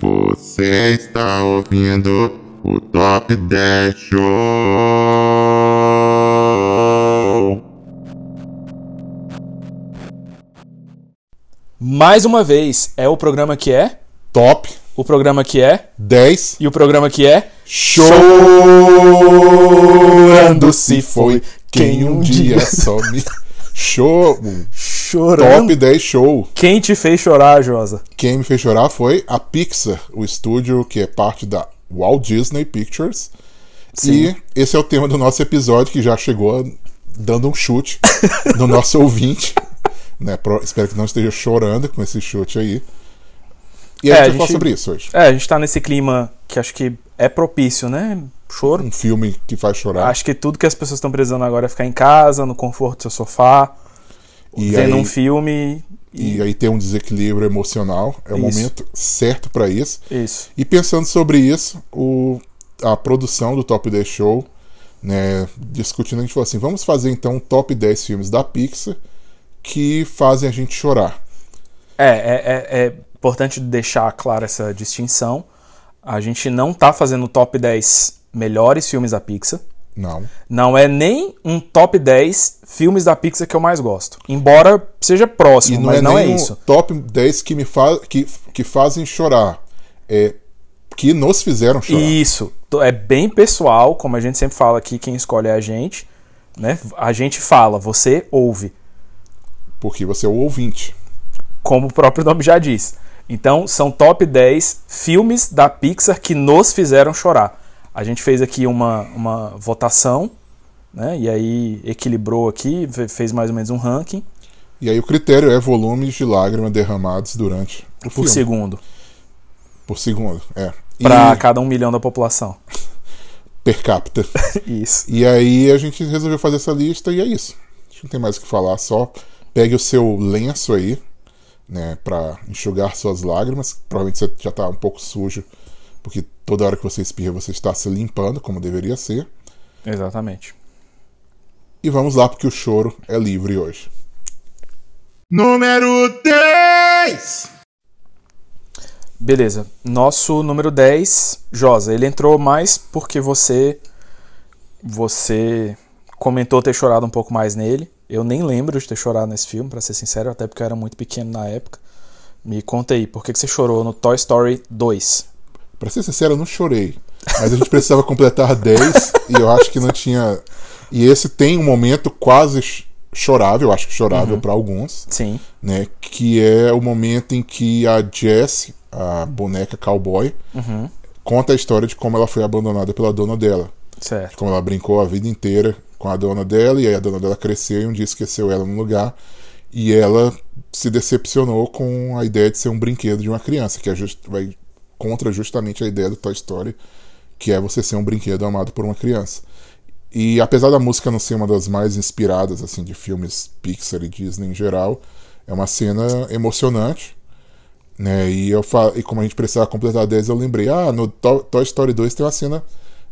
Você está ouvindo o Top 10 Show. Mais uma vez, é o programa que é, Top o programa que é 10 e o programa que é Chorando se foi quem um dia só me. Show! Chorando. Top 10 show. Quem te fez chorar, Josa? Quem me fez chorar foi a Pixar, o estúdio que é parte da Walt Disney Pictures. Sim. E esse é o tema do nosso episódio que já chegou dando um chute no nosso ouvinte. Né? Pro- espero que não esteja chorando com esse chute aí. E a É, gente a vai falar gente- sobre isso hoje. É, a gente tá nesse clima que acho que é propício, né? Choro. Um filme que faz chorar. Acho que tudo que as pessoas estão precisando agora é ficar em casa, no conforto do seu sofá, E vendo aí- um filme. E aí tem um desequilíbrio emocional. É o Isso. momento certo para isso. Isso. E pensando sobre isso, o, a produção do Top 10 Show, né, discutindo, a gente falou assim: vamos fazer então um top 10 filmes da Pixar que fazem a gente chorar. É, é, é, é importante deixar clara essa distinção. A gente não tá fazendo o top 10 melhores filmes da Pixar. Não. Não é nem um top 10 filmes da Pixar que eu mais gosto. Embora seja próximo, não mas é não é isso. top 10 que me fa que, que fazem chorar. É que nos fizeram chorar. Isso. É bem pessoal, como a gente sempre fala aqui, quem escolhe é a gente. Né? A gente fala, você ouve, Porque você é o ouvinte. como o próprio nome já diz. Então, são top 10 filmes da Pixar que nos fizeram chorar. A gente fez aqui uma, uma votação, né? E aí equilibrou aqui, fe- fez mais ou menos um ranking E aí o critério é volumes de lágrimas derramados durante o por filme. segundo, Por segundo, é. E para cada um milhão da população. per capita. Isso. E aí a gente resolveu fazer essa lista e é isso. A gente não tem mais o que falar, só pegue o seu lenço aí, né, pra enxugar suas lágrimas. Provavelmente você já tá um pouco sujo, porque toda hora que você espirra você está se limpando, como deveria ser. Exatamente. E vamos lá, porque o choro é livre hoje. Número 10. Beleza. Nosso número 10, Josa, ele entrou mais porque você você comentou ter chorado um pouco mais nele. Eu nem lembro de ter chorado nesse filme, pra ser sincero, até porque eu era muito pequeno na época. Me conta aí, por que, que você chorou no Toy Story 2? Pra ser sincero, eu não chorei. Mas a gente precisava completar 10 e eu acho que não tinha. E esse tem um momento quase ch- chorável, acho que chorável pra alguns. Sim. né? Que é o momento em que a Jessie, a boneca cowboy, conta a história de como ela foi abandonada pela dona dela. Certo. Como ela brincou a vida inteira com a dona dela, e aí a dona dela cresceu e um dia esqueceu ela no lugar. E ela se decepcionou com a ideia de ser um brinquedo de uma criança, que é just- vai contra justamente a ideia do Toy Story, que é você ser um brinquedo amado por uma criança. E apesar da música não ser uma das mais inspiradas assim de filmes Pixar e Disney em geral, é uma cena emocionante. Né? E, eu fa... e como a gente precisava completar 10, eu lembrei, ah, no To- Toy Story 2 tem uma cena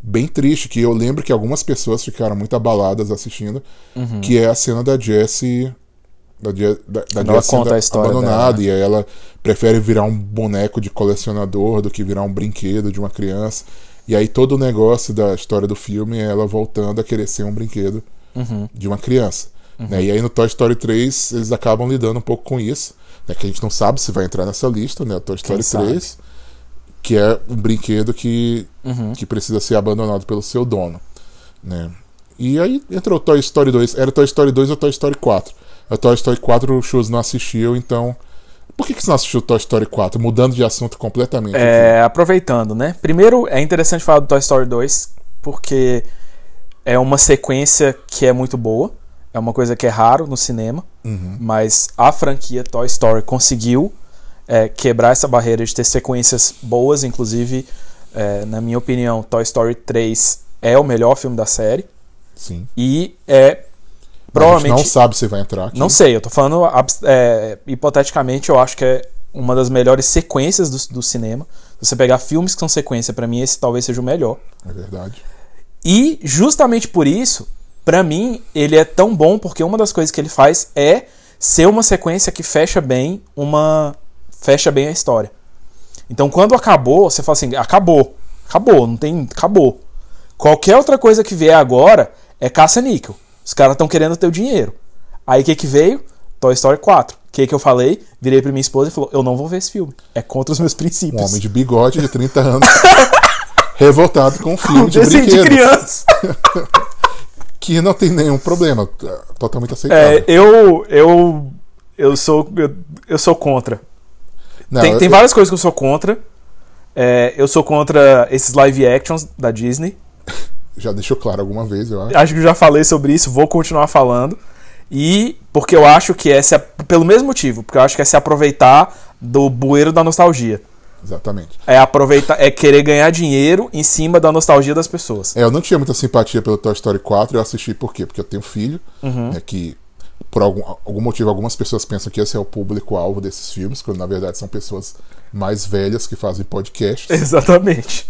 bem triste, que eu lembro que algumas pessoas ficaram muito abaladas assistindo, que é a cena da Jessie. Da, da, da ela conta a história abandonada, dela, e aí ela prefere virar um boneco de colecionador do que virar um brinquedo de uma criança. E aí todo o negócio da história do filme é ela voltando a querer ser um brinquedo de uma criança. né? E aí no Toy Story 3 eles acabam lidando um pouco com isso, né? que a gente não sabe se vai entrar nessa lista, né? O Toy Story sabe? 3, que é um brinquedo que, que precisa ser abandonado pelo seu dono. Né? E aí entrou o Toy Story 2. Era Toy Story 2 ou Toy Story 4. A Toy Story 4 o Chus não assistiu, então. Por que, que você não assistiu Toy Story 4? Mudando de assunto completamente. aqui. É, aproveitando, né? Primeiro, é interessante falar do Toy Story 2, porque é uma sequência que é muito boa. É uma coisa que é raro no cinema. Mas a franquia Toy Story conseguiu é, quebrar essa barreira de ter sequências boas. Inclusive, é, na minha opinião, Toy Story 3 é o melhor filme da série. Sim. E é provavelmente. não sabe se vai entrar aqui. Não sei, eu tô falando é, hipoteticamente, eu acho que é uma das melhores sequências do, do cinema. Se você pegar filmes que são sequência, pra mim esse talvez seja o melhor. É verdade. E justamente por isso, pra mim, ele é tão bom porque uma das coisas que ele faz é ser uma sequência que fecha bem uma fecha bem a história. Então quando acabou, você fala assim, acabou. Acabou, não tem, acabou. Qualquer outra coisa que vier agora é caça-níquel. Os caras estão querendo o dinheiro. Aí o que que veio? Toy Story 4. O que que eu falei? Virei pra minha esposa e falou: "Eu não vou ver esse filme. É contra os meus Um princípios." homem de bigode de 30 anos revoltado com um filme de Desenho de brinquedo. criança. que não tem nenhum problema. é Totalmente aceitável. É, eu eu eu sou eu, eu sou contra. Não, tem, eu- tem várias coisas que eu sou contra. É, eu sou contra esses live actions da Disney. Já deixou claro alguma vez, eu acho. Acho que eu já falei sobre isso, vou continuar falando. E porque eu acho que é se, pelo mesmo motivo, porque eu acho que é se aproveitar do bueiro da nostalgia. Exatamente. É aproveitar, é querer ganhar dinheiro em cima da nostalgia das pessoas. É, eu não tinha muita simpatia pelo Toy Story 4, eu assisti por quê? Porque eu tenho filho, Uhum. né, que por algum, algum motivo algumas pessoas pensam que esse é o público-alvo desses filmes, quando na verdade são pessoas mais velhas que fazem podcasts. Exatamente.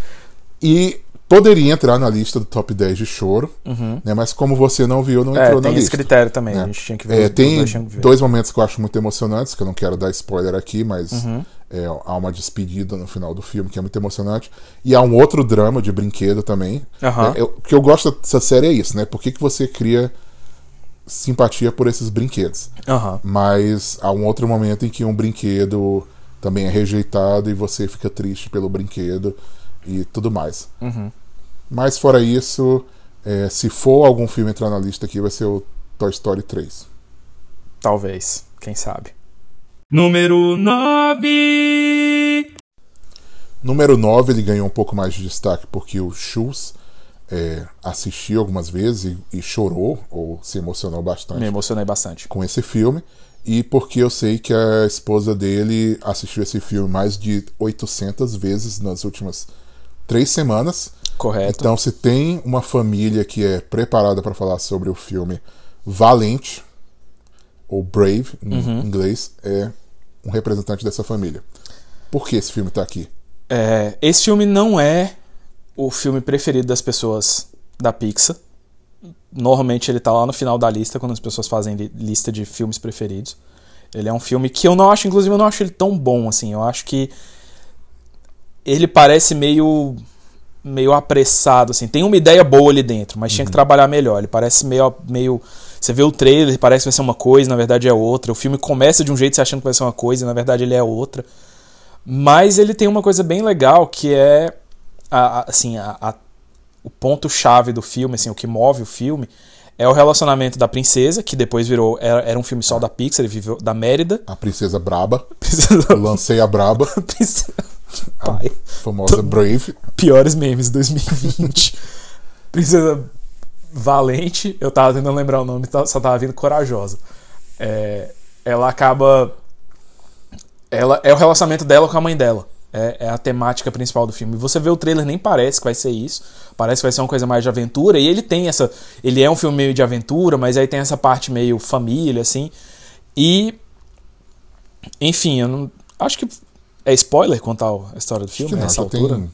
E poderia entrar na lista do top 10 de choro, né, mas como você não viu, não Uhum. É, entrou na tem esse lista. critério também. né? A gente tinha que ver. É, tem ver. dois momentos que eu acho muito emocionantes, que eu não quero dar spoiler aqui, mas Uhum. é, há uma despedida no final do filme que é muito emocionante. E há um outro drama de brinquedo também. É, eu- o que eu gosto dessa série é isso, né? Por que, que você cria simpatia por esses brinquedos? Mas há um outro momento em que um brinquedo também é rejeitado e você fica triste pelo brinquedo e tudo mais. Uhum. Mas fora isso, é, se for algum filme entrar na lista aqui, vai ser o Toy Story 3. Talvez. Quem sabe. Número 9. Número 9 ele ganhou um pouco mais de destaque porque o Schultz é, assistiu algumas vezes e, e chorou ou se emocionou bastante Me emocionei bastante. com esse filme. E porque eu sei que a esposa dele assistiu esse filme mais de 800 vezes nas últimas três semanas. Correto. Então, se tem uma família que é preparada para falar sobre o filme Valente, ou Brave em Uhum. inglês, é um representante dessa família. Por que esse filme tá aqui? É, esse filme não é o filme preferido das pessoas da Pixar. Normalmente ele tá lá no final da lista, quando as pessoas fazem li- lista de filmes preferidos. Ele é um filme que eu não acho, inclusive, eu não acho ele tão bom assim. Eu acho que ele parece meio meio apressado assim. Tem uma ideia boa ali dentro, mas tinha que trabalhar melhor. Ele parece meio meio você vê o trailer, parece que vai ser uma coisa, na verdade é outra. O filme começa de um jeito você achando que vai ser uma coisa, e na verdade ele é outra. Mas ele tem uma coisa bem legal que é a- a- assim, a- o ponto chave do filme, assim, o que move o filme é o relacionamento da princesa, que depois virou era, era um filme só da Pixar, ele viveu da Mérida. A Princesa Braba. Princesa, Eu lancei a Braba, princesa, a pai, famosa Brave. piores memes de 2020. princesa Valente, eu tava tentando lembrar o nome, tá- só tava vindo corajosa. É, ela acaba ela é o relacionamento dela com a mãe dela. É, é a temática principal do filme. Você vê o trailer, nem parece que vai ser isso. Parece que vai ser uma coisa mais de aventura. E ele tem essa. Ele é um filme meio de aventura, mas aí tem essa parte meio família, assim. E. Enfim, eu não. Acho que. É spoiler contar a história do Acho filme que não, nessa altura? tem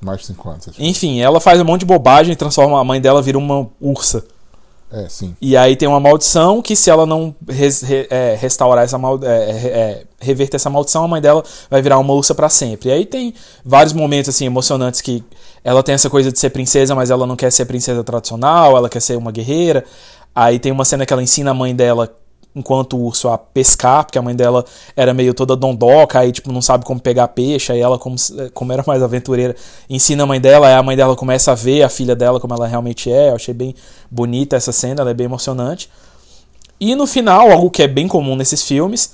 mais de 5 anos. acho. Enfim, ela faz um monte de bobagem e transforma a mãe dela vira uma ursa. É, sim. E aí tem uma maldição que se ela não res- re- é, restaurar essa mal, é, é, reverter essa maldição, a mãe dela vai virar uma ursa pra sempre. E aí tem vários momentos assim emocionantes que ela tem essa coisa de ser princesa, mas ela não quer ser princesa tradicional, ela quer ser uma guerreira. Aí tem uma cena que ela ensina a mãe dela enquanto urso a pescar, porque a mãe dela era meio toda dondoca, aí tipo não sabe como pegar peixe, aí ela como, se- como era mais aventureira, ensina a mãe dela, aí a mãe dela começa a ver a filha dela como ela realmente é. Eu achei bem bonita essa cena, ela é bem emocionante. E no final, algo que é bem comum nesses filmes,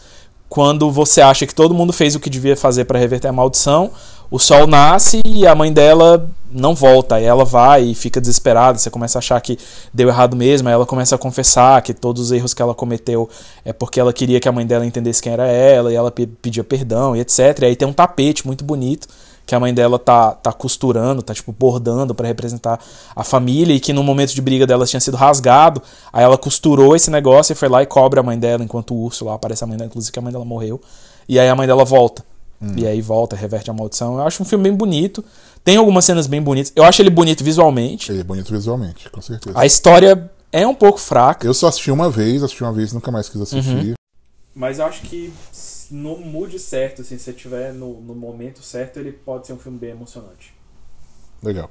quando você acha que todo mundo fez o que devia fazer para reverter a maldição, o sol nasce e a mãe dela não volta. Aí ela vai e fica desesperada. Você começa a achar que deu errado mesmo. Aí ela começa a confessar que todos os erros que ela cometeu é porque ela queria que a mãe dela entendesse quem era ela e ela pe- pedia perdão e etc. E aí tem um tapete muito bonito que a mãe dela tá, tá costurando, tá tipo bordando para representar a família e que no momento de briga delas tinha sido rasgado. Aí ela costurou esse negócio e foi lá e cobre a mãe dela enquanto o urso lá aparece a mãe dela, inclusive que a mãe dela morreu. E aí a mãe dela volta. E aí volta, reverte a maldição. Eu acho um filme bem bonito. Tem algumas cenas bem bonitas. Eu acho ele bonito visualmente. Ele é bonito visualmente, com certeza. A história é um pouco fraca. Eu só assisti uma vez, assisti uma vez e nunca mais quis assistir. Mas eu acho que no mood certo, assim, se você tiver no, no momento certo, ele pode ser um filme bem emocionante. Legal.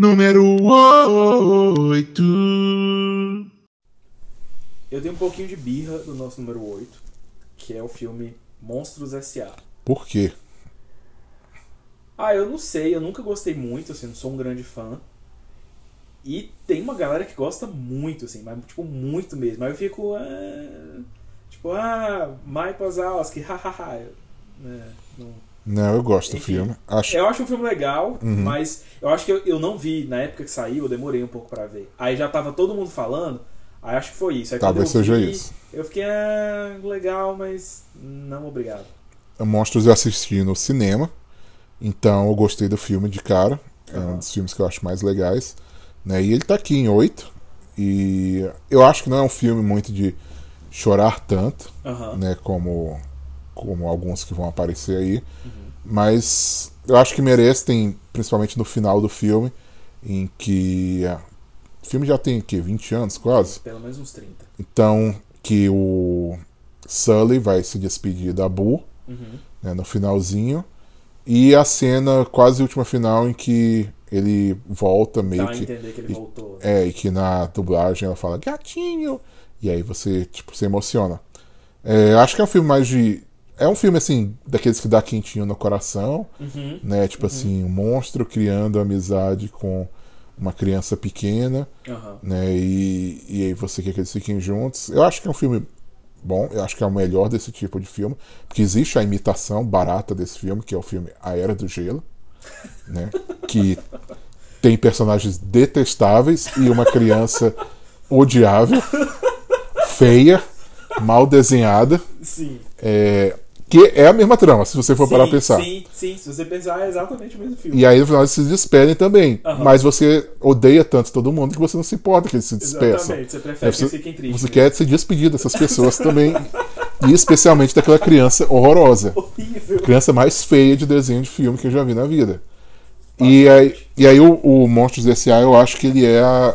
Número 8. Eu tenho um pouquinho de birra do nosso número 8, que é o filme Monstros S.A. Por quê? Ah, eu não sei, eu nunca gostei muito, assim, não sou um grande fã. E tem uma galera que gosta muito, assim, mas tipo, muito mesmo. Aí eu fico. ah, tipo, ah, Mike Wazowski, hahaha. Né, não- Não, eu gosto do Enfim, filme. Acho, Eu acho um filme legal, Uhum. mas eu acho que eu, eu não vi na época que saiu, eu demorei um pouco pra ver. Aí já tava todo mundo falando, aí acho que foi isso. Aí Talvez seja vi, isso. Eu fiquei, ah, legal, mas não obrigado. Monstros eu assisti no cinema, então eu gostei do filme de cara. É um dos filmes que eu acho mais legais. Né? E ele tá aqui em 8. E eu acho que não é um filme muito de chorar tanto, né? Como, como alguns que vão aparecer aí. Uhum. Mas eu acho que merece, tem, principalmente no final do filme, em que. ah, O filme já tem o quê? 20 anos quase? Pelo menos uns 30. Então, que o Sully vai se despedir da Boo Uhum. né, no finalzinho. E a cena, quase última final, em que ele volta meio Dá que. entender que ele e- voltou. É, e que na dublagem ela fala gatinho. E aí você, tipo, se emociona. É, acho que é um filme mais de. É um filme, assim, daqueles que dá quentinho no coração, Uhum. né? Tipo assim, um monstro criando amizade com uma criança pequena, Aham. né? E, e aí você quer que eles fiquem juntos. Eu acho que é um filme bom, eu acho que é o melhor desse tipo de filme, porque existe a imitação barata desse filme, que é o filme A Era do Gelo, né? Que tem personagens detestáveis e uma criança odiável, feia, mal desenhada, Sim. é, que é a mesma trama, se você for parar pra pensar. Sim, sim. Se você pensar, é exatamente o mesmo filme. E aí no final eles se despedem também. Aham. Mas você odeia tanto todo mundo que você não se importa que eles se despeçam. Exatamente. Você prefere É, que eles fiquem tristes. Você quer se despedir dessas pessoas também. E especialmente daquela criança horrorosa. Horrível. Criança mais feia de desenho de filme que eu já vi na vida. E aí, e aí o, o Monstros S.A. eu acho que ele é a.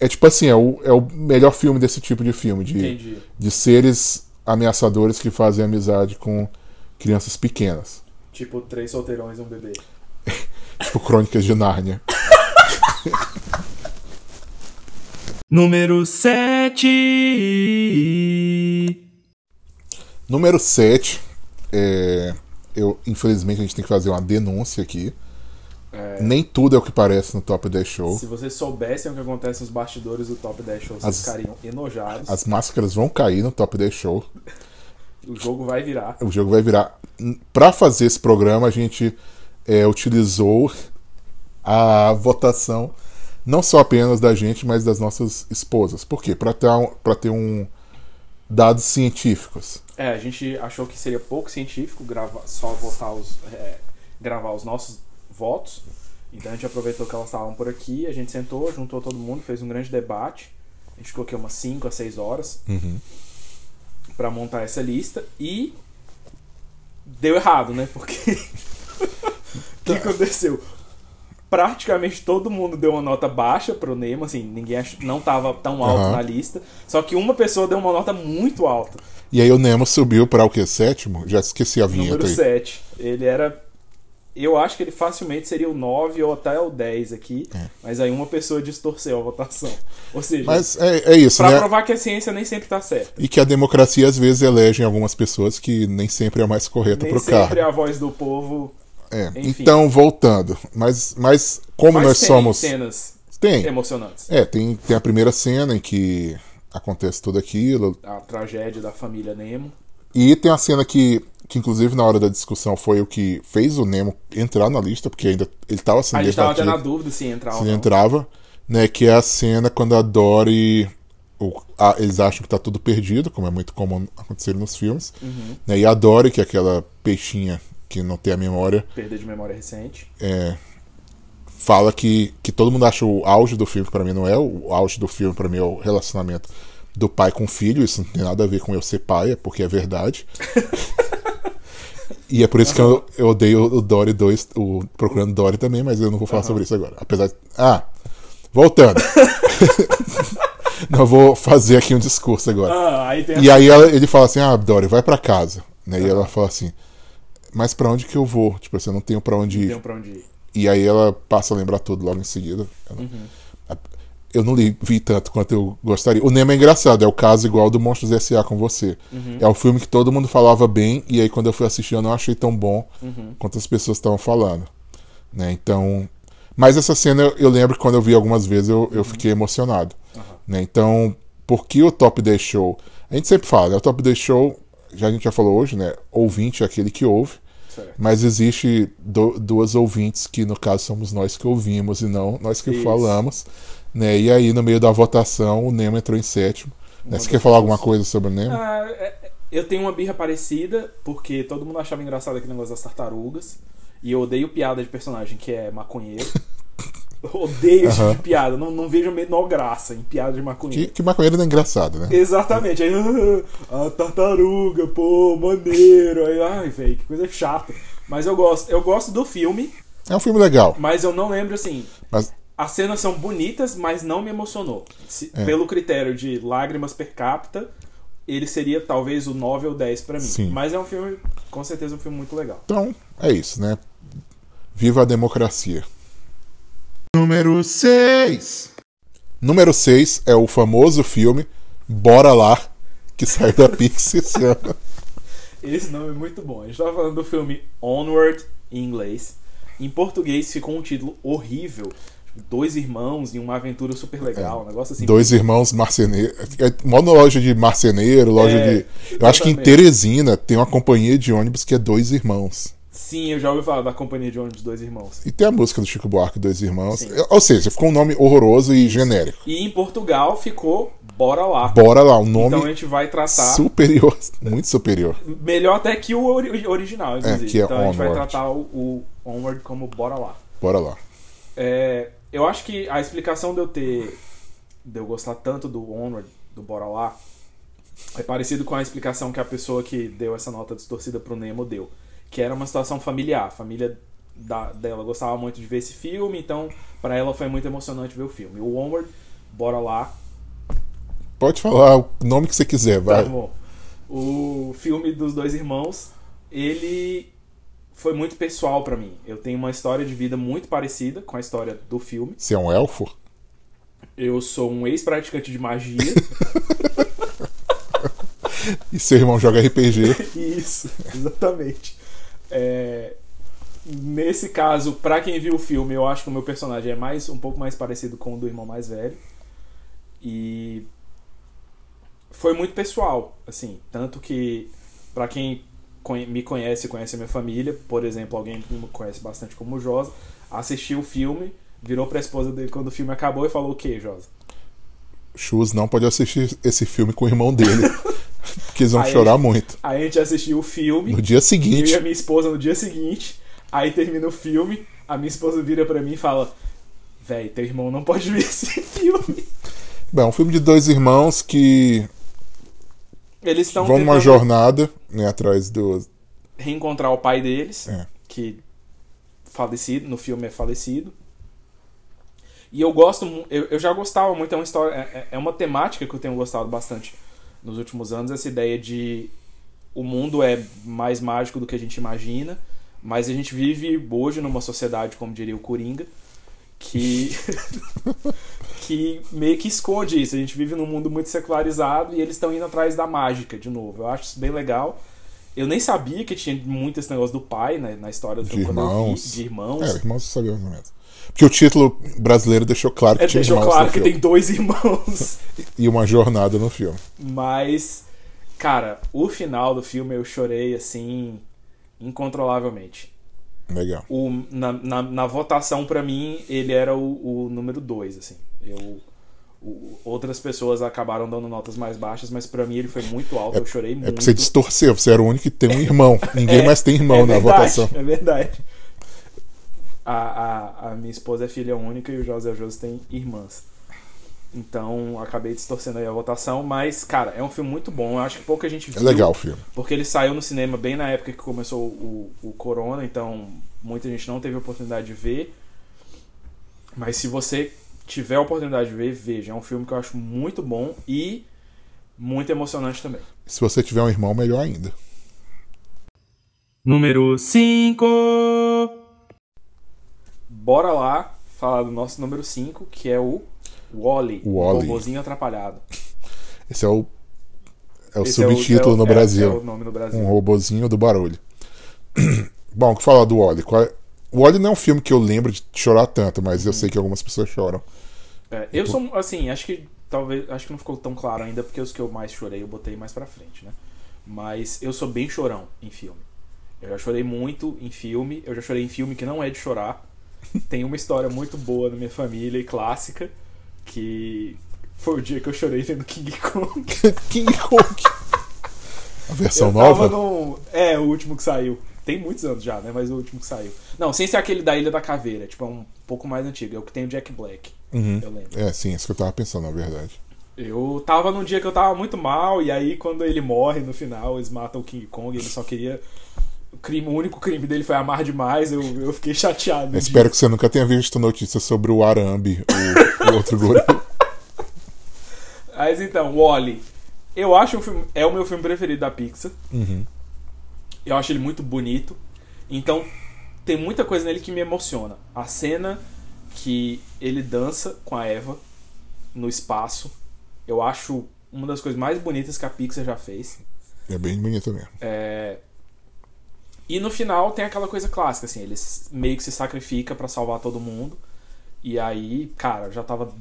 É tipo assim, é o, é o melhor filme desse tipo de filme. De, Entendi. de seres ameaçadores que fazem amizade com crianças pequenas. Tipo, três solteirões e um bebê. Tipo Crônicas de Nárnia. Número 7. Número 7. É, eu, infelizmente a gente tem que fazer uma denúncia aqui. É, Nem tudo é o que parece no Top 10 Show. Se vocês soubessem o que acontece nos bastidores do Top 10 Show, vocês As- ficariam enojados. As máscaras vão cair no Top 10 Show. O jogo vai virar. O jogo vai virar. Pra fazer esse programa, a gente é, utilizou a votação não só apenas da gente, mas das nossas esposas. Por quê? Pra ter, um, ter um dados científicos. É, a gente achou que seria pouco científico gravar, só votar os, é, gravar os nossos votos. Então a gente aproveitou que elas estavam por aqui, a gente sentou, juntou todo mundo, fez um grande debate. A gente ficou aqui umas 5 a 6 horas Uhum. pra montar essa lista e deu errado, né? Porque o que aconteceu? Praticamente todo mundo deu uma nota baixa pro Nemo, assim, ninguém ach... não tava tão alto Aham. na lista. Só que uma pessoa deu uma nota muito alta. E aí o Nemo subiu para o que? Sétimo? Já esqueci a vinheta Número aí. 7. Ele era. Eu acho que ele facilmente seria o 9 ou até o 10 aqui. Mas aí uma pessoa distorceu a votação. Ou seja, É. Mas é, é isso, pra né? provar que a ciência nem sempre tá certa. E que a democracia às vezes elege algumas pessoas que nem sempre é a mais correta Nem pro sempre cargo. a voz do povo. É. Então, voltando. Mas, mas como Mas nós tem somos. cenas Tem. emocionantes. É, tem, tem a primeira cena em que acontece tudo aquilo. A tragédia da família Nemo. E tem a cena que, que inclusive, na hora da discussão foi o que fez o Nemo entrar na lista, porque ainda ele estava sendo A gente tava até na dúvida se ia entrar se não. entrava, né? Que é a cena quando a Dory. o- a- eles acham que tá tudo perdido, como é muito comum acontecer nos filmes. Uhum. Né, e a Dory, que é aquela peixinha que não tem a memória, Perda de memória recente. é, fala que, que todo mundo acha o auge do filme, que pra mim não é. O auge do filme, pra mim, é o relacionamento do pai com o filho. Isso não tem nada a ver com eu ser pai, é porque é verdade. E é por isso que eu, eu odeio o Dory 2, o Procurando Dory também, mas eu não vou falar sobre isso agora. Apesar de. Ah, voltando. Não, vou fazer aqui um discurso agora. Ah, aí E aí ela- ele fala assim: Ah, Dory, vai pra casa. Né? E ela fala assim: Mas pra onde que eu vou? Tipo assim, eu não tenho pra onde ir. Tem pra onde ir. E aí ela passa a lembrar tudo logo em seguida. Ela- Uhum. Eu não li, vi tanto quanto eu gostaria. O Nemo é engraçado, é o caso igual do Monstros S.A. com você. Uhum. É o filme que todo mundo falava bem, e aí quando eu fui assistir eu não achei tão bom Uhum. quanto as pessoas estavam falando. Né? Então. Mas essa cena eu, eu lembro que quando eu vi algumas vezes eu, eu fiquei emocionado. Né? Então, por que o Top 10 Show? A gente sempre fala, né? O Top 10 Show, já a gente já falou hoje, né? Ouvinte é aquele que ouve. Mas existe do- duas ouvintes que, no caso, somos nós que ouvimos e não nós que Isso. falamos. Né? E aí, no meio da votação, o Nemo entrou em sétimo. Né? Você quer falar alguma coisa sobre o Nemo? Ah, é- é- eu tenho uma birra parecida, porque todo mundo achava engraçado aquele negócio das tartarugas. E eu odeio piada de personagem que é maconheiro. Eu odeio esse tipo de piada. Não, não vejo a menor graça em piada de Que, maconheiro. que maconheiro não é engraçado, né? Exatamente. Aí, ah, a tartaruga, pô, maneiro. Aí, ai, velho, que coisa chata. Mas eu gosto. Eu gosto do filme, É um filme legal. mas eu não lembro assim. Mas As cenas são bonitas, mas não me emocionou. Se- É. Pelo critério de lágrimas per capita, ele seria talvez o 9 ou 10 pra mim. Sim. Mas é um filme, com certeza, um filme muito legal. então, é isso, né? Viva a democracia. Número 6. Número 6 é o famoso filme Bora Lá, que saiu da Pixar esse ano. Esse nome é muito bom. A gente tava falando do filme Onward, em inglês. Em português ficou um título horrível. Dois irmãos em uma aventura super legal. Um negócio assim. Dois irmãos marceneiros. É mó loja de marceneiro, loja É, de. Eu acho que em. Teresina tem uma companhia de ônibus que é dois irmãos. Sim, eu já ouvi falar da companhia de ônibus Dois Irmãos. E tem a música do Chico Buarque, Dois Irmãos. Sim. Ou seja, ficou um nome horroroso e genérico. E em Portugal ficou Bora Lá. Bora lá, um nome Então a gente vai tratar. superior, muito superior. Melhor até que o ori- original, inclusive. que é então a gente vai Onward. tratar o, o Onward como Bora Lá. Bora lá. É, eu acho que a explicação de eu ter. de eu gostar tanto do Onward, do Bora Lá, é parecido com a explicação que a pessoa que deu essa nota distorcida pro Nemo deu. Que era uma situação familiar. A família da- dela gostava muito de ver esse filme, então pra ela foi muito emocionante ver o filme. O Onward, Bora Lá, Pode falar o nome que você quiser, vai. Tá bom. O filme dos dois irmãos, ele foi muito pessoal pra mim. Eu tenho uma história de vida muito parecida com a história do filme. Você é um elfo? Eu sou um ex-praticante de magia. E seu irmão joga RPG. Isso, exatamente. É, nesse caso, pra quem viu o filme, eu acho que o meu personagem é mais um pouco mais parecido com o do irmão mais velho. E foi muito pessoal, assim, tanto que pra quem me conhece, conhece a minha família, por exemplo, alguém que me conhece bastante como Josa, assistiu o filme, virou pra esposa dele quando o filme acabou e falou o quê, Josa? Chus não pode assistir esse filme com o irmão dele. Porque eles vão Aí- chorar muito. Aí a gente assistiu o filme. No dia Eu seguinte. e a minha esposa no dia seguinte. Aí termina o filme, a minha esposa vira pra mim e fala: Véi, teu irmão não pode ver esse filme. Bem, é um filme de dois irmãos que Eles estão vão numa jornada né, atrás do. reencontrar o pai deles, É. que falecido, no filme é falecido. E eu gosto, eu, eu já gostava muito, é uma história, é, é- é uma temática que eu tenho gostado bastante nos últimos anos, essa ideia de o mundo é mais mágico do que a gente imagina, mas a gente vive hoje numa sociedade, como diria o Coringa, que que meio que esconde isso. A gente vive num mundo muito secularizado e eles estão indo atrás da mágica de novo. Eu acho isso bem legal. Eu nem sabia que tinha muito esse negócio do pai né, na história do De filme eu vi, irmãos. de irmãos. É, irmãos sabia mais. Porque o título brasileiro deixou claro que É, tinha deixou irmãos claro no que filme. tem dois irmãos. E uma jornada no filme. Mas, cara, o final do filme eu chorei assim incontrolavelmente. Legal. O, na, na, na votação, pra mim, ele era o, o número 2, assim. Eu, o- outras pessoas acabaram dando notas mais baixas, mas pra mim ele foi muito alto, eu chorei É muito. porque você distorceu, você era o único que tem um irmão. Ninguém mais tem irmão é na verdade, votação. É verdade. A, a, a minha esposa é filha única e o José José tem irmãs. Então acabei distorcendo aí a votação, mas, cara, é um filme muito bom. Eu acho que pouca gente É viu. legal o filme. Porque ele saiu no cinema bem na época que começou o, o Corona, então muita gente não teve a oportunidade de ver. Mas se você tiver a oportunidade de ver, veja. É um filme que eu acho muito bom e muito emocionante também. Se você tiver um irmão, melhor ainda. Número 5. Bora lá falar do nosso número 5, que é o Wally, o Wall-E. robôzinho atrapalhado. Esse é o, é o Esse é subtítulo é o- no é- Brasil. É Brasil. Um robozinho do barulho. Bom, o que falar do Wally? Qual é- O Wally não é um filme que eu lembro de chorar tanto, mas eu sei que algumas pessoas choram. É, eu sou, assim, acho que talvez, acho que não ficou tão claro ainda, porque os que eu mais chorei eu botei mais pra frente, né? Mas eu sou bem chorão em filme. Eu já chorei muito em filme, eu já chorei em filme que não é de chorar. Tem uma história muito boa na minha família e clássica, que foi o dia que eu chorei vendo King Kong. King Kong. A versão eu tava nova? no. É, o último que saiu. Tem muitos anos já, né? Mas o último que saiu. Não, sem ser aquele da Ilha da Caveira, tipo, é um pouco mais antigo. É o que tem o Jack Black. Uhum. Eu lembro. É, sim, isso que eu tava pensando, na verdade. Eu tava num dia que eu tava muito mal, e aí quando ele morre no final, eles matam o King Kong, ele só queria. O, crime, o único crime dele foi amar demais, eu, eu fiquei chateado. Eu espero que você nunca tenha visto notícias sobre o Arambi, o, o outro gorila. Mas então, Wally. Eu acho o filme. É o meu filme preferido da Pixar. Uhum. Eu acho ele muito bonito. Então, tem muita coisa nele que me emociona. A cena que ele dança com a Eva no espaço. Eu acho uma das coisas mais bonitas que a Pixar já fez. É bem bonito mesmo. É, E no final tem aquela coisa clássica, assim, ele meio que se sacrifica pra salvar todo mundo. E aí, cara, eu já tava.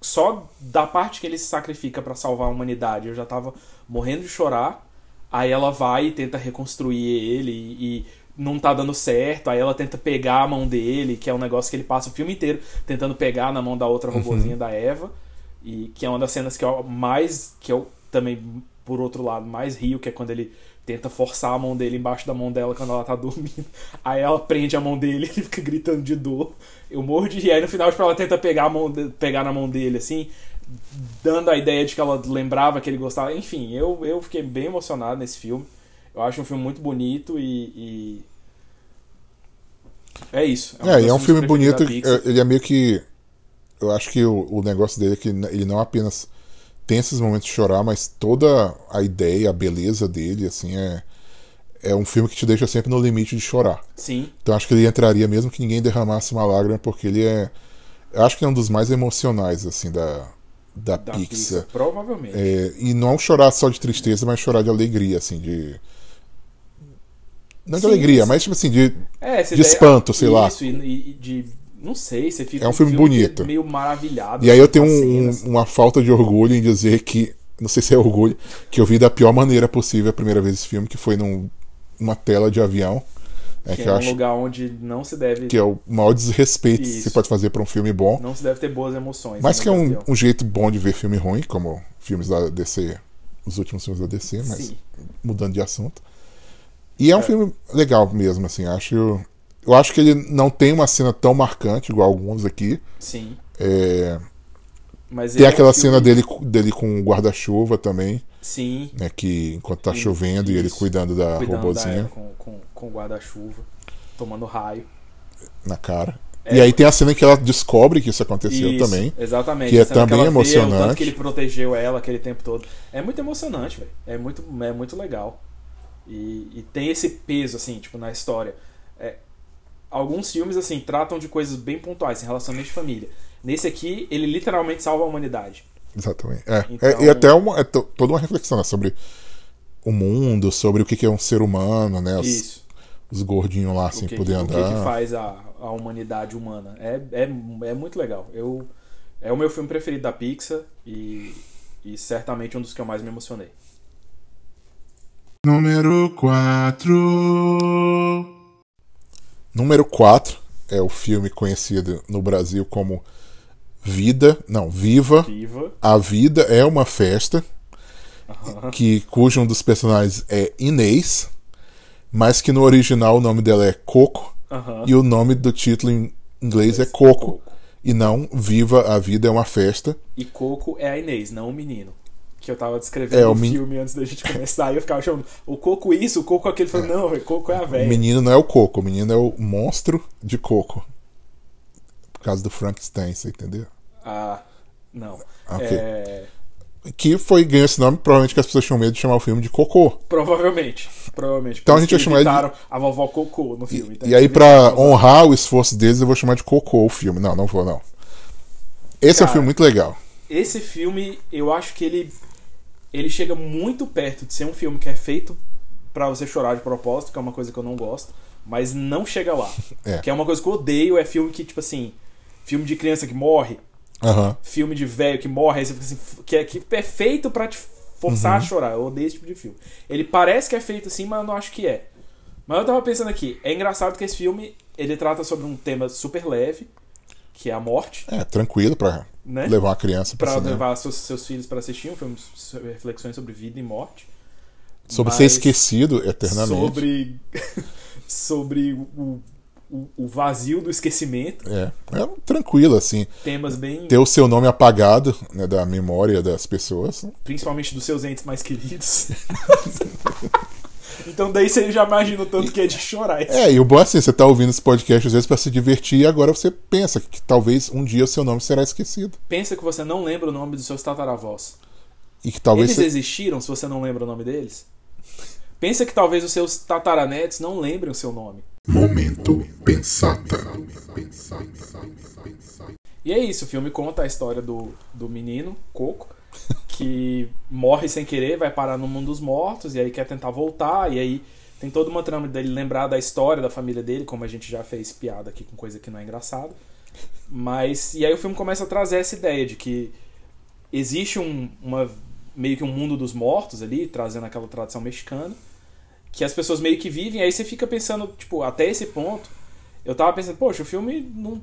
Só da parte que ele se sacrifica pra salvar a humanidade, eu já tava morrendo de chorar. Aí ela vai e tenta reconstruir ele e, e não tá dando certo. Aí ela tenta pegar a mão dele, que é um negócio que ele passa o filme inteiro tentando pegar na mão da outra robozinha da Eva. E que é uma das cenas que eu mais. que eu também, por outro lado, mais rio, que é quando ele tenta forçar a mão dele embaixo da mão dela quando ela tá dormindo. Aí ela prende a mão dele e ele fica gritando de dor. Eu morro de rir. Aí no final, tipo, ela tenta pegar, a mão de- pegar na mão dele, assim, dando a ideia de que ela lembrava que ele gostava. Enfim, eu, eu fiquei bem emocionado nesse filme. Eu acho um filme muito bonito e. e- É isso. É, e é um filme bonito. é, Ele é meio que. Eu acho que o, o negócio dele é que ele não apenas tem esses momentos de chorar, mas toda a ideia, a beleza dele, assim, é. É um filme que te deixa sempre no limite de chorar. Sim, Então acho que ele entraria mesmo que ninguém derramasse uma lágrima, porque ele é. Eu acho que é um dos mais emocionais, assim, da, da, da Pixar. Pixar. Provavelmente. É, e não chorar só de tristeza, mas chorar de alegria, assim, de. Não de Sim, alegria, sim. mas tipo assim, de. É, de daí- espanto, sei lá. Isso, e, e de. Não sei, você fica É um filme bonito. meio maravilhado. E aí eu assim, tenho com as um- cenas. uma falta de orgulho em dizer que. Não sei se é orgulho, que eu vi da pior maneira possível a primeira vez esse filme, que foi num, numa tela de avião. É, que que é um acho lugar onde não se deve. que é o maior desrespeito que Isso. você pode fazer pra um filme bom. Não se deve ter boas emoções. Mas no que é um, um jeito bom de ver filme ruim, como filmes da DC, os últimos filmes da DC, mas Sim. mudando de assunto. E é um filme legal mesmo, assim, acho. Eu acho que ele não tem uma cena tão marcante igual alguns aqui. Sim. É, Mas tem é aquela cena dele, dele com o guarda-chuva também, Sim. né? Que enquanto tá Isso, chovendo e ele isso. cuidando da Cuidando da robozinha Eva com, com, com o guarda-chuva, tomando raio. na cara. É. E aí tem a cena que ela descobre que isso aconteceu Isso, também. Exatamente. que é também vê, o emocionante. tanto que ele protegeu ela aquele tempo todo. É muito emocionante, velho. É muito, é muito legal. E, e tem esse peso, assim, tipo, na história. É, alguns filmes, assim, tratam de coisas bem pontuais, em relacionamento de família. Nesse aqui, ele literalmente salva a humanidade. Exatamente. É, Então- é- e até uma, é to- toda uma reflexão né, sobre o mundo, sobre o que que é um ser humano, né? Os, Isso. os gordinhos lá sem que, poder o que andar. que faz a, a humanidade humana. É, é, é muito legal. Eu, é o meu filme preferido da Pixar e, e certamente um dos que eu mais me emocionei. Número 4. Número 4 é o filme conhecido no Brasil como Vida, não, Viva. Viva. A Vida é uma Festa, que cujo um dos personagens é Inês, mas que no original o nome dela é Coco e o nome do título em inglês é Coco. E não Viva a Vida é uma Festa. E Coco é a Inês, não o menino. Que eu tava descrevendo É, o o men- filme antes da gente começar e eu ficava chamando o Coco isso, o Coco aquele. Falando, não, velho, Coco é a O velha. menino não é o Coco, o menino é o monstro de Coco. Por causa do Frankenstein, você entendeu? Ah, não. Ok. É, Que foi ganhou esse nome, provavelmente que as pessoas tinham medo de chamar o filme de Cocô. provavelmente. Provavelmente. Então a gente vai chamar evitaram a vovó Cocô no filme. Então E a aí, pra honrar o esforço deles, eu vou chamar de Cocô o filme. Não, não vou, não. Esse é um Cara, filme muito legal. Esse filme, eu acho que ele ele chega muito perto de ser um filme que é feito pra você chorar de propósito, que é uma coisa que eu não gosto, mas não chega lá. É. Que é uma coisa que eu odeio, é filme que, tipo assim, filme de criança que morre, Aham. filme de velho que morre, aí você fica assim, que é, que é feito pra te forçar Uhum. a chorar. Eu odeio esse tipo de filme. Ele parece que é feito assim, mas eu não acho que é. Mas eu tava pensando aqui, é engraçado que esse filme, ele trata sobre um tema super leve, que é a morte, É, tranquilo pra né? levar uma criança cinema. levar seus, seus filhos pra assistir um filme sobre reflexões sobre vida e morte. Sobre ser esquecido eternamente. Sobre, sobre o, o, o vazio do esquecimento. É, é tranquilo, assim. Temas bem. Ter o seu nome apagado né, da memória das pessoas. Principalmente dos seus entes mais queridos. então daí você já imagina o tanto que é de chorar. esse É, e o bom é assim, você tá ouvindo esse podcast às vezes pra se divertir e agora você pensa que talvez um dia o seu nome será esquecido. Pensa que você não lembra o nome dos seus tataravós. E que talvez Eles você... existiram se você não lembra o nome deles? Pensa que talvez os seus tataranetos não lembrem o seu nome. Momento Pensata. E é isso, o filme conta a história do, do menino, Coco, que morre sem querer, vai parar no mundo dos mortos, e aí quer tentar voltar, e aí tem toda uma trama dele lembrar da história da família dele, como a gente já fez piada aqui com coisa que não é engraçada. Mas. E aí o filme começa a trazer essa ideia de que existe um, uma, meio que um mundo dos mortos ali, trazendo aquela tradição mexicana, que as pessoas meio que vivem, aí você fica pensando, tipo, até esse ponto, eu tava pensando, poxa, o filme não,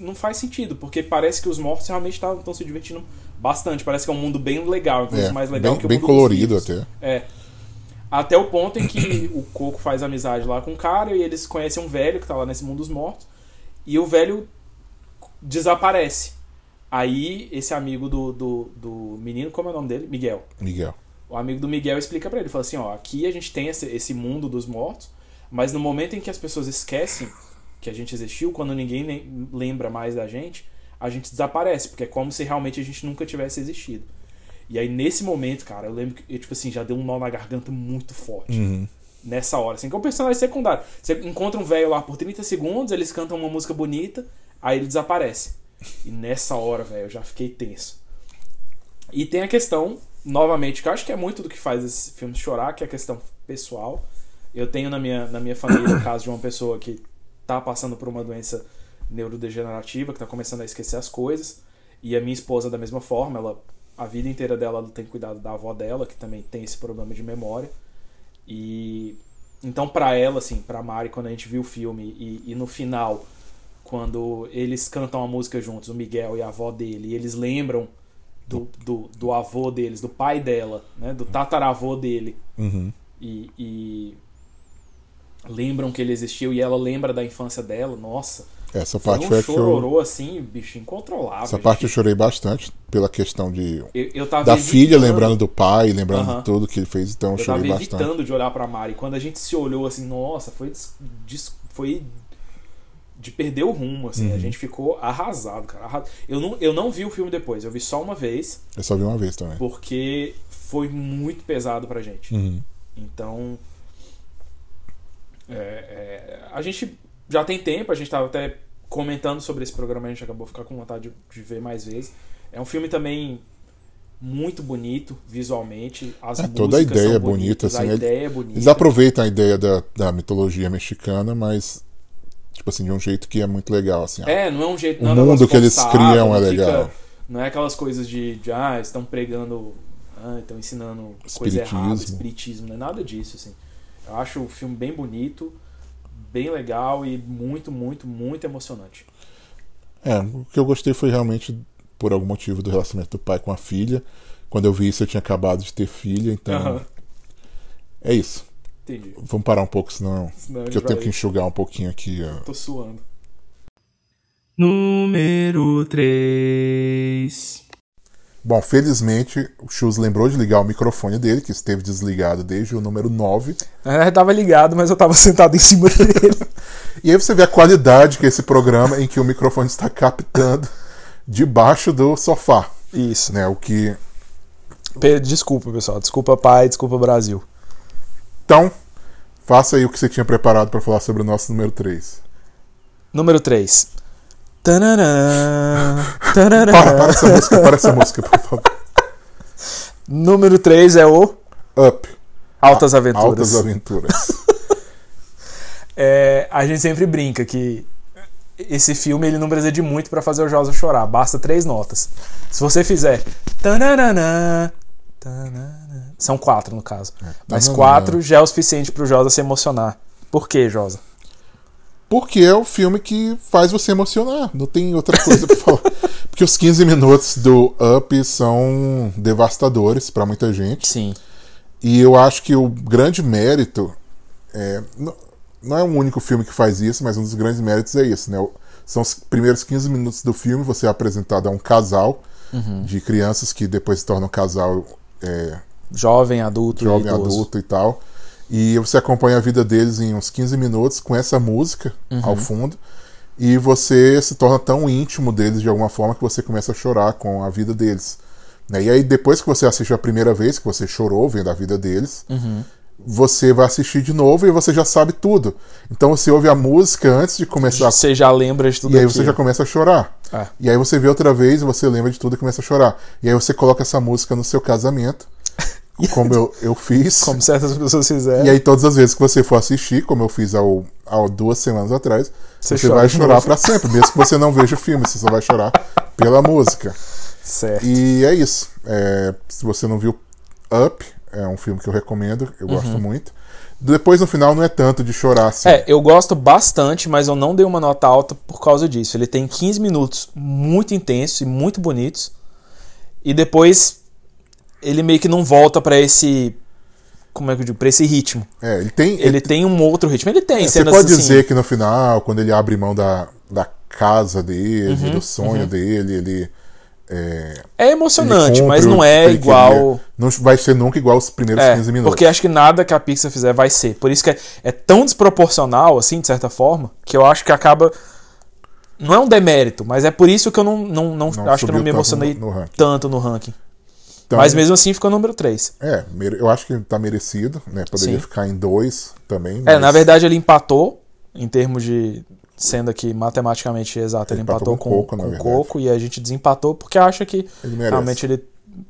não faz sentido, porque parece que os mortos realmente estão se divertindo bastante, parece que é um mundo bem legal, inclusive É, mais legal bem, que o bem mundo colorido até. É. Até o ponto em que o Coco faz amizade lá com o cara e eles conhecem um velho que tá lá nesse mundo dos mortos. E o velho desaparece. Aí esse amigo do, do, do menino, como é o nome dele? Miguel. Miguel. O amigo do Miguel explica pra ele, fala assim, ó, aqui a gente tem esse, esse mundo dos mortos, mas no momento em que as pessoas esquecem que a gente existiu, quando ninguém lembra mais da gente, a gente desaparece, porque é como se realmente a gente nunca tivesse existido. E aí nesse momento, cara, eu lembro que, eu, tipo assim, já deu um nó na garganta muito forte. Uhum. Nessa hora, assim, que é um personagem secundário. Você encontra um velho lá por 30 segundos, eles cantam uma música bonita, aí ele desaparece. E nessa hora, velho, eu já fiquei tenso. E tem a questão, novamente, que eu acho que é muito do que faz esse filme chorar, que é a questão pessoal. Eu tenho na minha, na minha família o caso de uma pessoa que tá passando por uma doença neurodegenerativa, que tá começando a esquecer as coisas. E a minha esposa, da mesma forma, ela, a vida inteira dela ela tem cuidado da avó dela, que também tem esse problema de memória. E então, pra ela, assim, pra Mari, quando a gente viu o filme e, e no final, quando eles cantam a música juntos, o Miguel e a avó dele, e eles lembram do, do, do avô deles, do pai dela, né, do tataravô dele, Uhum. e, e lembram que ele existiu e ela lembra da infância dela, nossa, Essa foi parte um foi que eu. chororô assim, bicho, incontrolável. Essa parte eu gente. chorei bastante pela questão de. eu, eu tava Da filha evitando- lembrando do pai, lembrando Aham. de tudo que ele fez, então eu, Eu tava chorei bastante. evitando de olhar pra Mari. Quando a gente se olhou assim, nossa, foi, des- foi de perder o rumo, assim. Uhum. A gente ficou arrasado, cara. arra- Eu não, eu não vi o filme depois, eu vi só uma vez, Eu só vi uma vez também. porque foi muito pesado pra gente. Uhum. Então. É, é, a gente já tem tempo, a gente tava até comentando sobre esse programa, a gente acabou ficando com vontade de, de ver mais vezes. É um filme também muito bonito visualmente. As É, toda a ideia é bonita, assim, a ideia é bonita. Eles aproveitam a ideia da, da mitologia mexicana, mas, tipo assim, de um jeito que é muito legal, assim. É, não é um jeito. O não mundo que eles criam é fica- legal. não é aquelas coisas de, de ah, estão pregando, ah, estão ensinando coisa errada, espiritismo, não é nada disso, assim. Eu acho o filme bem bonito, bem legal e muito, muito, muito emocionante. É, o que eu gostei foi realmente, por algum motivo, do relacionamento do pai com a filha. Quando eu vi isso, eu tinha acabado de ter filha, então. Aham, É isso. entendi. Vamos parar um pouco, senão. Porque eu tenho que enxugar um pouquinho aqui. ó. Tô suando. Número 3. Bom, felizmente, o Chus lembrou de ligar o microfone dele, que esteve desligado desde o número 9. É, Na verdade, tava ligado, mas eu tava sentado em cima dele. E aí você vê a qualidade que é esse programa em que o microfone está captando debaixo do sofá, Isso. né? O que Desculpa, pessoal. Desculpa, pai. Desculpa, Brasil. então faça aí o que você tinha preparado para falar sobre o nosso número 3. Número 3. Para, para essa música, para essa música, por favor. Número 3 é o Up, Altas Aventuras. Altas Aventuras. É, a gente sempre brinca que esse filme ele não precisa de muito pra fazer o Josa chorar, basta três notas. Se você fizer tananana, tanana, são quatro no caso, mas tananana. quatro já é o suficiente pro Josa se emocionar. Por quê, Josa? Porque é o filme que faz você emocionar. Não tem outra coisa pra falar. Porque os 15 minutos do Up são devastadores pra muita gente. Sim, E eu acho que o grande mérito. É, não, é o único filme que faz isso, mas um dos grandes méritos é isso, né? São os primeiros 15 minutos do filme, você é apresentado a um casal de crianças que depois se tornam um casal é, jovem, adulto, e jovem, idoso. adulto e tal. E você acompanha a vida deles em uns 15 minutos com essa música ao fundo. E você se torna tão íntimo deles de alguma forma que você começa a chorar com a vida deles. Né? E aí, depois que você assiste a primeira vez, que você chorou vendo a vida deles, você vai assistir de novo e você já sabe tudo. Então você ouve a música antes de começar a Você já lembra de tudo e aí aquilo. você já começa a chorar. É. E aí você vê outra vez e você lembra de tudo e começa a chorar. E aí você coloca essa música no seu casamento, como eu, eu fiz. Como certas pessoas fizeram. E aí todas as vezes que você for assistir, como eu fiz há, há duas semanas atrás, Você você, vai chorar pra sempre. Mesmo que você não veja o filme, você só vai chorar pela música. Certo. E é isso. É, se você não viu Up, é um filme que eu recomendo, eu gosto muito. Depois no final não é tanto de chorar assim. É, eu gosto bastante, mas eu não dei uma nota alta por causa disso. Ele tem 15 minutos muito intensos e muito bonitos. E depois ele meio que não volta pra esse como é que eu digo, pra esse ritmo. É, ele tem. Ele tem um outro ritmo. Ele tem É, você pode assim, dizer que no final, quando ele abre mão da, da casa dele, Uhum, do sonho dele, ele. É, é emocionante, ele mas não é ele igual. Não vai ser nunca igual os primeiros É, 15 minutos. porque acho que nada que a Pixar fizer vai ser. Por isso que é, é tão desproporcional, assim, de certa forma, que eu acho que acaba. Não é um demérito, mas é por isso que eu não, não, não, Não acho que eu não me tanto emocionei no- no ranking. tanto no ranking. Então, mas mesmo assim ficou número 3. É, eu acho que tá merecido, né? Poderia Sim. ficar em dois também. É, mas na verdade ele empatou, em termos de. Sendo aqui matematicamente exato, ele, Ele empatou, com, com Coco, com. Coco e a gente desempatou porque acha que Ele realmente ele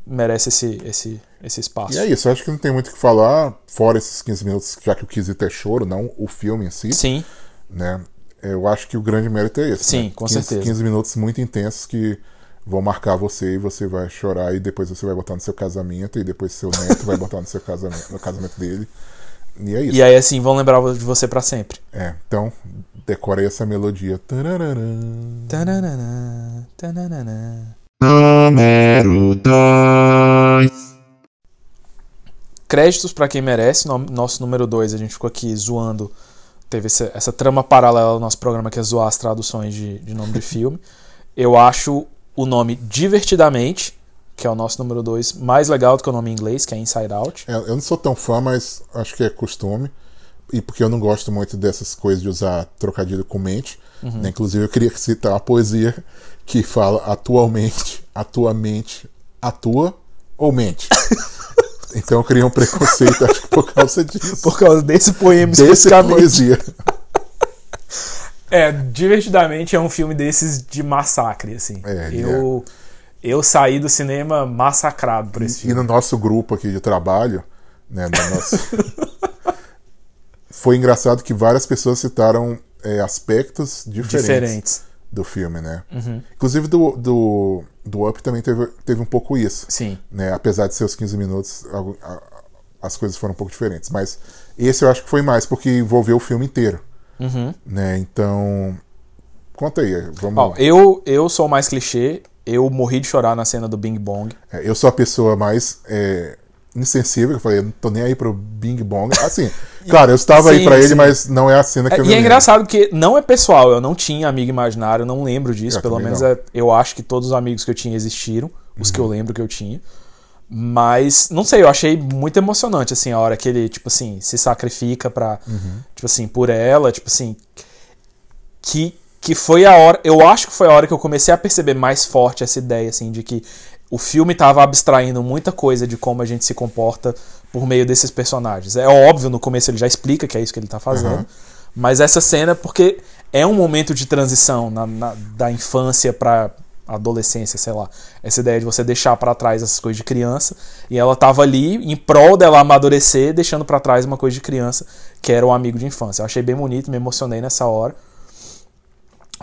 merece esse, esse, esse espaço. E é isso, eu acho que não tem muito o que falar, fora esses 15 minutos, já que o quesito é choro, não o filme em si. Sim, né? Eu acho que o grande mérito é esse. Sim, né? com 15, certeza. 15 minutos muito intensos que vão marcar você e você vai chorar e depois você vai botar no seu casamento e depois seu neto vai botar no seu casamento, no casamento dele. E é isso. e aí assim vão lembrar de você pra sempre. É, então, decorei essa melodia. Tarararã. Tananana, tananana. Número 2. Créditos pra quem merece, no- nosso número 2, a gente ficou aqui zoando. Teve essa, essa trama paralela ao nosso programa que é zoar as traduções de, de nome de filme. Eu acho o nome Divertidamente, que é o nosso número 2, mais legal do que o nome em inglês, que é Inside Out. É, eu não sou tão fã, mas acho que é costume. E porque eu não gosto muito dessas coisas de usar trocadilho com mente. Uhum. né? Inclusive, eu queria citar a poesia que fala atualmente, atuamente, atua ou mente. então eu criei um preconceito, acho que por causa disso. Por causa desse poema Desse especificamente. poesia. É, Divertidamente é um filme desses de massacre, assim. É, eu, eu saí do cinema massacrado por esse E filme. no nosso grupo aqui de trabalho, né, no nosso... foi engraçado que várias pessoas citaram é, aspectos diferentes, Diferentes. do filme, né? Uhum. Inclusive do, do, do Up também teve, teve um pouco isso. Sim. Né? Apesar de ser os 15 minutos, a- as coisas foram um pouco diferentes. Mas esse eu acho que foi mais, porque envolveu o filme inteiro. Uhum. Né? Então. Conta aí, vamos Ó, eu, eu sou o mais clichê. Eu morri de chorar na cena do Bing Bong. É, Eu sou a pessoa mais é, insensível, eu falei, eu não tô nem aí pro Bing Bong. Assim, claro, eu estava aí Sim, pra ele, sim. mas não é a cena que É, eu e me é lembro. engraçado porque não é pessoal, eu não tinha amigo imaginário, eu não lembro disso. Eu pelo menos é- eu acho que todos os amigos que eu tinha existiram, os que eu lembro que eu tinha. Mas, não sei, eu achei muito emocionante, assim, a hora que ele, tipo assim, se sacrifica pra, tipo assim, por ela, tipo assim, que que foi a hora, eu acho que foi a hora que eu comecei a perceber mais forte essa ideia assim de que o filme estava abstraindo muita coisa de como a gente se comporta por meio desses personagens. É óbvio, no começo ele já explica que é isso que ele está fazendo, Uhum. mas essa cena, porque é um momento de transição na- na- da infância para adolescência, sei lá. Essa ideia de você deixar para trás essas coisas de criança. E ela tava ali em prol dela amadurecer, deixando para trás uma coisa de criança, que era o amigo de infância. Eu achei bem bonito, me emocionei nessa hora.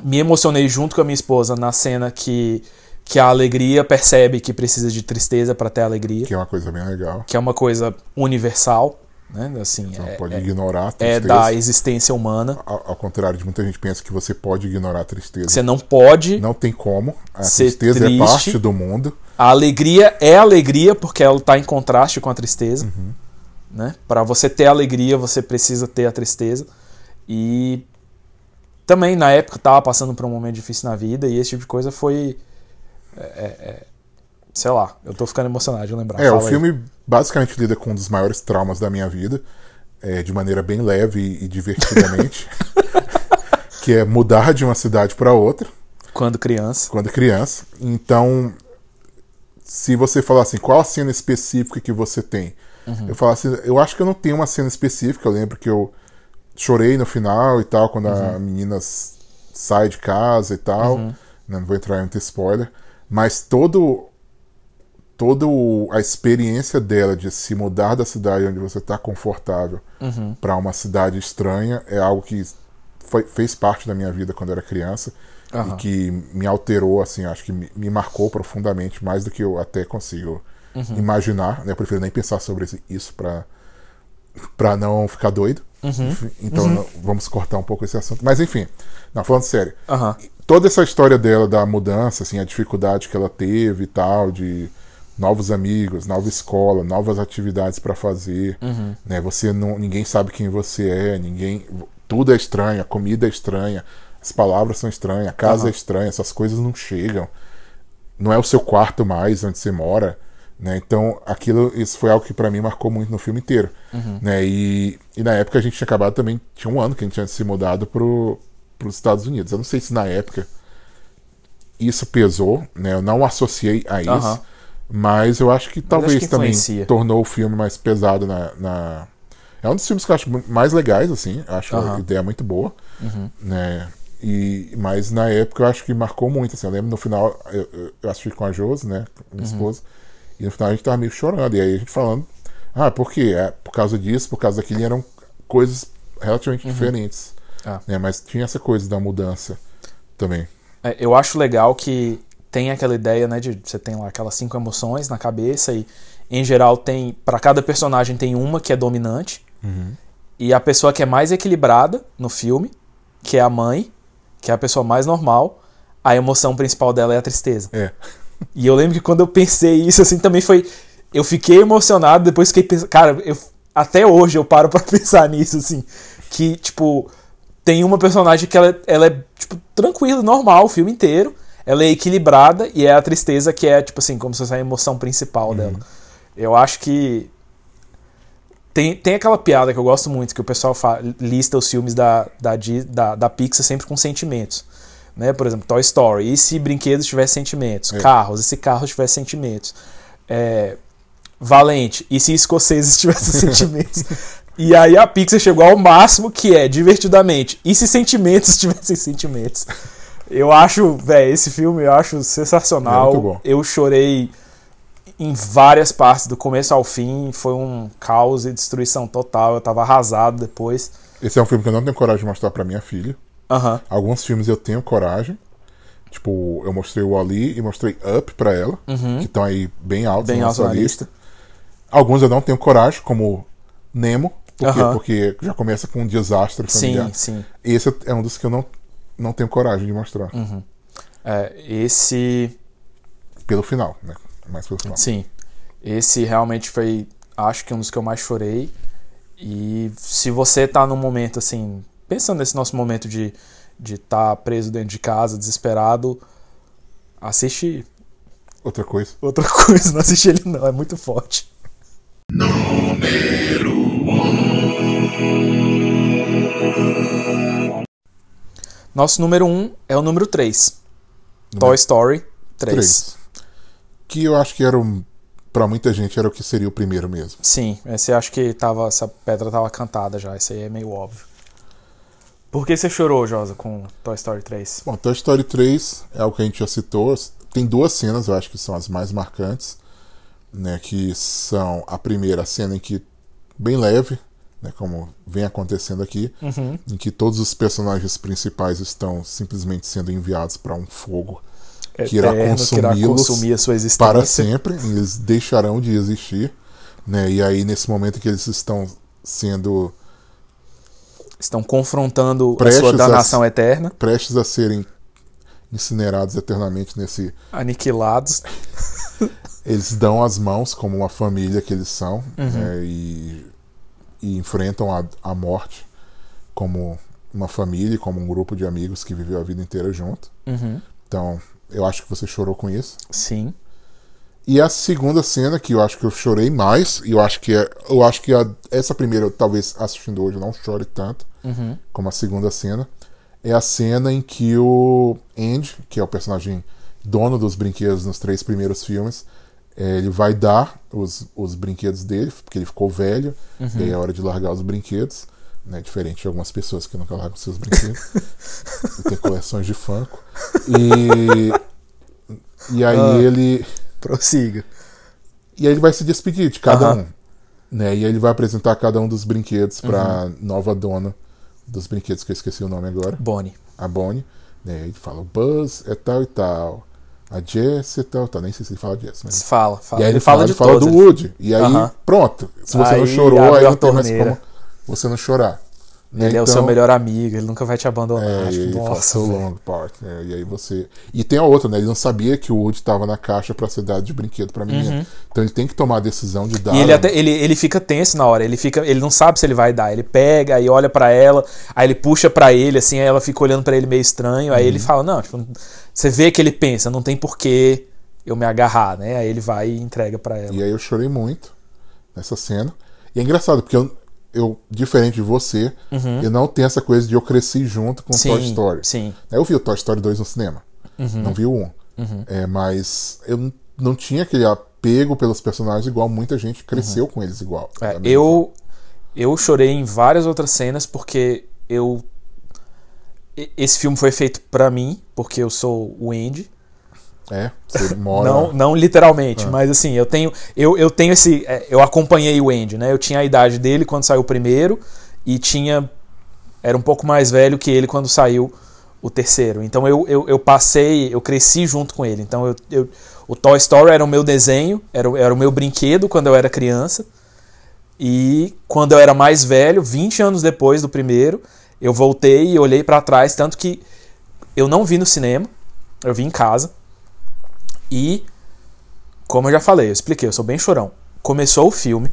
Me emocionei junto com a minha esposa na cena que, que a alegria percebe que precisa de tristeza para ter alegria, Que é uma coisa bem legal. que é uma coisa universal, né? Assim, Você não é, pode é- ignorar a é tristeza. da existência humana. Ao, ao contrário de muita gente pensa que você pode ignorar a tristeza. Você não pode. Não tem como. A tristeza triste. é parte do mundo. A alegria é alegria porque ela está em contraste com a tristeza. Né? Para você ter alegria, você precisa ter a tristeza. E também na época estava passando por um momento difícil na vida e esse tipo de coisa foi. é, é, é, sei lá, eu tô ficando emocionado de lembrar. É, o Fala aí. Basicamente lida com um dos maiores traumas da minha vida. é, de maneira bem leve e, divertidamente. que é mudar de uma cidade para outra. Quando criança. quando criança. Então, se você falar assim, qual a cena específica que você tem? Eu falo assim, eu acho que eu não tenho uma cena específica. Eu lembro que eu chorei no final e tal, quando a menina sai de casa e tal. né, Não vou entrar em muito spoiler. Mas todo toda o- a experiência dela de se mudar da cidade onde você está confortável para uma cidade estranha é algo que foi- fez parte da minha vida quando eu era criança Aham. e que me alterou assim acho que me, me marcou profundamente mais do que eu até consigo imaginar né? Eu prefiro nem pensar sobre isso para para não ficar doido. Enfim, então não- vamos cortar um pouco esse assunto. Mas enfim não falando sério toda essa história dela da mudança, assim, a dificuldade que ela teve e tal, de novos amigos, nova escola, novas atividades para fazer, né? Você não, ninguém sabe quem você é, ninguém, tudo é estranho, a comida é estranha, as palavras são estranhas, a casa Aham. é estranha, essas coisas não chegam. Não é o seu quarto mais onde você mora, né? Então, aquilo, isso foi algo que para mim marcou muito no filme inteiro, né? E, e na época a gente tinha acabado também, tinha um ano que a gente tinha se mudado pro para os Estados Unidos. Eu não sei se na época isso pesou, né? Eu não associei a isso. Mas eu acho que talvez acho que também tornou o filme mais pesado na, na- É um dos filmes que eu acho mais legais, assim. Eu acho a. Uhum. ideia muito boa, né? E, mas na época eu acho que marcou muito, assim. Eu lembro no final, eu, eu- assisti com a Josi, né? Com minha Uhum. esposa. E no final a gente tava meio chorando. E aí a gente falando, ah, por quê? É por causa disso, por causa daquilo, e eram coisas relativamente diferentes. Ah. né? Mas tinha essa coisa da mudança também. É, eu acho legal que tem aquela ideia, né, de você tem lá aquelas cinco emoções na cabeça e em geral tem para cada personagem tem uma que é dominante e a pessoa que é mais equilibrada no filme, que é a mãe, que é a pessoa mais normal, a emoção principal dela é a tristeza. É. E eu lembro que quando eu pensei isso assim também foi eu fiquei emocionado depois fiquei pensando, cara, eu até hoje eu paro pra pensar nisso assim, que tipo tem uma personagem que ela, ela é, tipo, tranquila, normal o filme inteiro. Ela é equilibrada e é a tristeza que é, tipo assim, como se fosse a emoção principal dela. Eu acho que. Tem, tem aquela piada que eu gosto muito, que o pessoal fa- lista os filmes da, da, da, da Pixar sempre com sentimentos. Né? Por exemplo, Toy Story. E se brinquedos tivessem sentimentos? É. Carros. E se carros tivessem sentimentos? É, Valente. E se escoceses tivessem sentimentos? E aí a Pixar chegou ao máximo que é divertidamente. E se sentimentos tivessem sentimentos? Eu acho, velho, esse filme eu acho sensacional. É muito bom. Eu chorei em várias partes, do começo ao fim. Foi um caos e destruição total. Eu tava arrasado depois. Esse é um filme que eu não tenho coragem de mostrar pra minha filha. Aham. Alguns filmes eu tenho coragem. Tipo, eu mostrei o Ali e mostrei Up pra ela, que estão aí bem altos Uhum. Bem na alto nossa na lista. lista. Alguns eu não tenho coragem, como Nemo. Por quê? Aham. Porque já começa com um desastre familiar. Sim, sim. Esse é um dos que eu não, não tenho coragem de mostrar. Uhum. É, esse. Pelo final, né? Mais pelo final. Sim. Esse realmente foi, acho que um dos que eu mais chorei. E se você tá num momento assim, pensando nesse nosso momento de de estar preso dentro de casa, desesperado, assiste Outra coisa. outra coisa, não assiste ele não, é muito forte. Nosso número 1 um é o número 3. Toy Story 3. Três. Que eu acho que era um. Pra muita gente era o que seria o primeiro mesmo. Sim, esse acho que tava, essa pedra tava cantada já, esse aí é meio óbvio. Por que você chorou, Josa, com Toy Story 3? Bom, Toy Story 3 é o que a gente já citou. Tem duas cenas, eu acho que são as mais marcantes. Né, que são a primeira a cena em que, bem leve, né, como vem acontecendo aqui, Uhum. em que todos os personagens principais estão simplesmente sendo enviados para um fogo que irá consumi-los consumir a sua existência. para sempre, eles deixarão de existir. Né, e aí, nesse momento que eles estão sendo Estão confrontando a sua a- danação eterna, prestes a serem incinerados eternamente nesse aniquilados. eles dão as mãos como uma família que eles são Uhum. né, e, e enfrentam a, a morte como uma família, como um grupo de amigos que viveu a vida inteira junto. Uhum. Então, eu acho que você chorou com isso. Sim. E a segunda cena que eu acho que eu chorei mais, e eu acho que é, eu acho que a- essa primeira, talvez assistindo hoje, eu não chore tanto Uhum. como a segunda cena, é a cena em que o Andy, que é o personagem dono dos brinquedos nos três primeiros filmes, eh, ele vai dar os, os brinquedos dele, porque ele ficou velho, e aí é hora de largar os brinquedos. Né, diferente de algumas pessoas que nunca largam seus brinquedos. e tem coleções de Funko. E, e aí Ah. ele. Prossiga. E aí ele vai se despedir de cada Aham. um. Né? E aí ele vai apresentar cada um dos brinquedos pra Uhum. nova dona dos brinquedos, que eu esqueci o nome agora. Bonnie. A Bonnie. Né? Ele fala, o Buzz é tal e tal. A Jess tal e tal. Nem sei se ele fala Jess, mas. Fala, fala. E aí ele, ele fala ele fala do Woody. E aí, Aham. pronto. Se você não Aí chorou, abriu aí não tem mais como você não chorar. Né? Ele é o Então, seu melhor amigo, ele nunca vai te abandonar. É, e Tipo, nossa, velho. long part. né? E aí você. E tem a outra, né? Ele não sabia que o Woody tava na caixa pra ser dado de brinquedo pra menina. Então ele tem que tomar a decisão de dar. Uhum. E ele, até, ele, ele fica tenso na hora, ele fica, ele não sabe se ele vai dar. Ele pega, aí olha pra ela, aí ele puxa pra ele, assim, aí ela fica olhando pra ele meio estranho, aí Uhum. ele fala, não, tipo, você vê que ele pensa, não tem porquê eu me agarrar, né? Aí ele vai e entrega pra ela. E aí eu chorei muito nessa cena. E é engraçado, porque eu, eu diferente de você, eu não tenho essa coisa de eu cresci junto com Uhum. sim, Toy Story. sim. Eu vi o Toy Story 2 no cinema. Uhum. Não vi o 1. É, mas eu não tinha aquele apego pelos personagens igual muita gente cresceu com eles igual. É, eu, eu chorei em várias outras cenas porque eu. Esse filme foi feito pra mim, porque eu sou o Andy. É, você mora. Não, não literalmente, Ah. mas assim, eu tenho, eu, eu tenho esse. é, Eu acompanhei o Andy, né? Eu tinha a idade dele quando saiu o primeiro e tinha. Era um pouco mais velho que ele quando saiu o terceiro. Então eu, eu, eu passei, eu cresci junto com ele. Então eu, eu- o Toy Story era o meu desenho, era, o- era o meu brinquedo quando eu era criança. E quando eu era mais velho, 20 anos depois do primeiro, eu voltei e olhei pra trás, tanto que eu não vi no cinema, eu vi em casa. E, como eu já falei, eu expliquei, eu sou bem chorão. Começou o filme,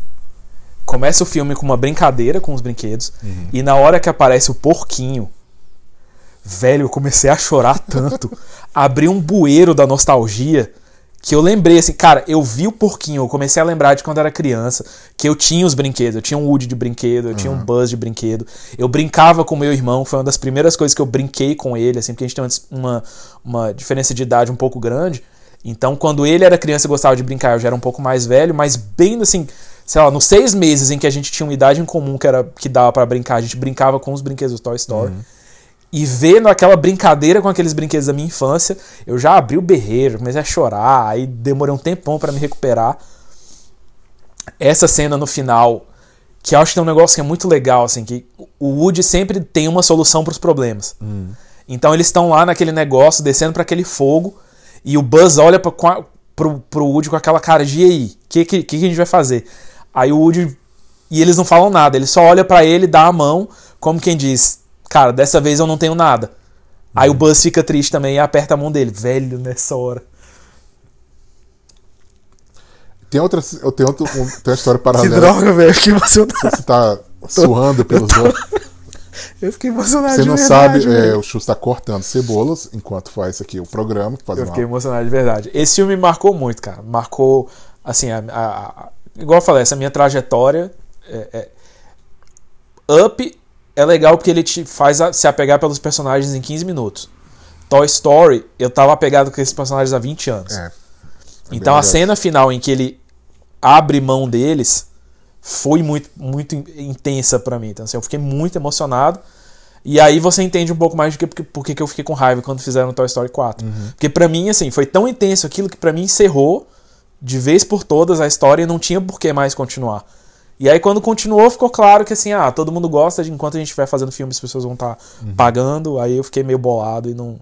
começa o filme com uma brincadeira com os brinquedos, e na hora que aparece o porquinho, velho, eu comecei a chorar tanto. Abri um bueiro da nostalgia que eu lembrei assim, cara, eu vi o porquinho, eu comecei a lembrar de quando era criança, que eu tinha os brinquedos, eu tinha um Woody de brinquedo, eu tinha um Buzz de brinquedo, eu brincava com meu irmão, foi uma das primeiras coisas que eu brinquei com ele, assim, porque a gente tem uma, uma diferença de idade um pouco grande, então quando ele era criança e gostava de brincar, eu já era um pouco mais velho, mas bem assim, sei lá, nos seis meses em que a gente tinha uma idade em comum que, era, que dava pra brincar, a gente brincava com os brinquedos do Toy Story, e vendo aquela brincadeira com aqueles brinquedos da minha infância, eu já abri o berreiro, comecei a chorar, aí demorei um tempão pra me recuperar. Essa cena no final, que eu acho que é um negócio que é muito legal, assim, que o Woody sempre tem uma solução pros problemas. Então eles estão lá naquele negócio, descendo para aquele fogo, e o Buzz olha pra, com a- pro, pro Woody com aquela cara de e aí, o que, que, que a gente vai fazer? Aí o Woody. E eles não falam nada, ele só olha pra ele, dá a mão, como quem diz, cara, dessa vez eu não tenho nada. Aí o Buzz fica triste também e aperta a mão dele. Velho, nessa hora. Tem outra. Eu tenho, outro, um, tem uma história Que paralela. droga, velho, fiquei emocionado. Você tá suando pelos olhos. Eu fiquei emocionado Você de não verdade, sabe, é, o Chu está cortando cebolas enquanto faz aqui o programa. Eu uma- fiquei emocionado de verdade. Esse filme me marcou muito, cara. Marcou, assim, a, a- a- igual eu falei, essa minha trajetória. É, é- Up é legal porque ele te faz se apegar pelos personagens em 15 minutos. Toy Story, eu tava apegado com esses personagens há 20 anos. É. então a cena final em que ele abre mão deles foi muito, muito in- intensa pra mim. Então, assim, eu fiquei muito emocionado. E aí você entende um pouco mais de que, porque, porque que eu fiquei com raiva quando fizeram Toy Story 4. Porque pra mim, assim, foi tão intenso aquilo que pra mim encerrou de vez por todas a história e não tinha por que mais continuar. E aí quando continuou, ficou claro que assim, ah, todo mundo gosta, de enquanto a gente estiver fazendo filme, as pessoas vão estar pagando. Aí eu fiquei meio bolado e não,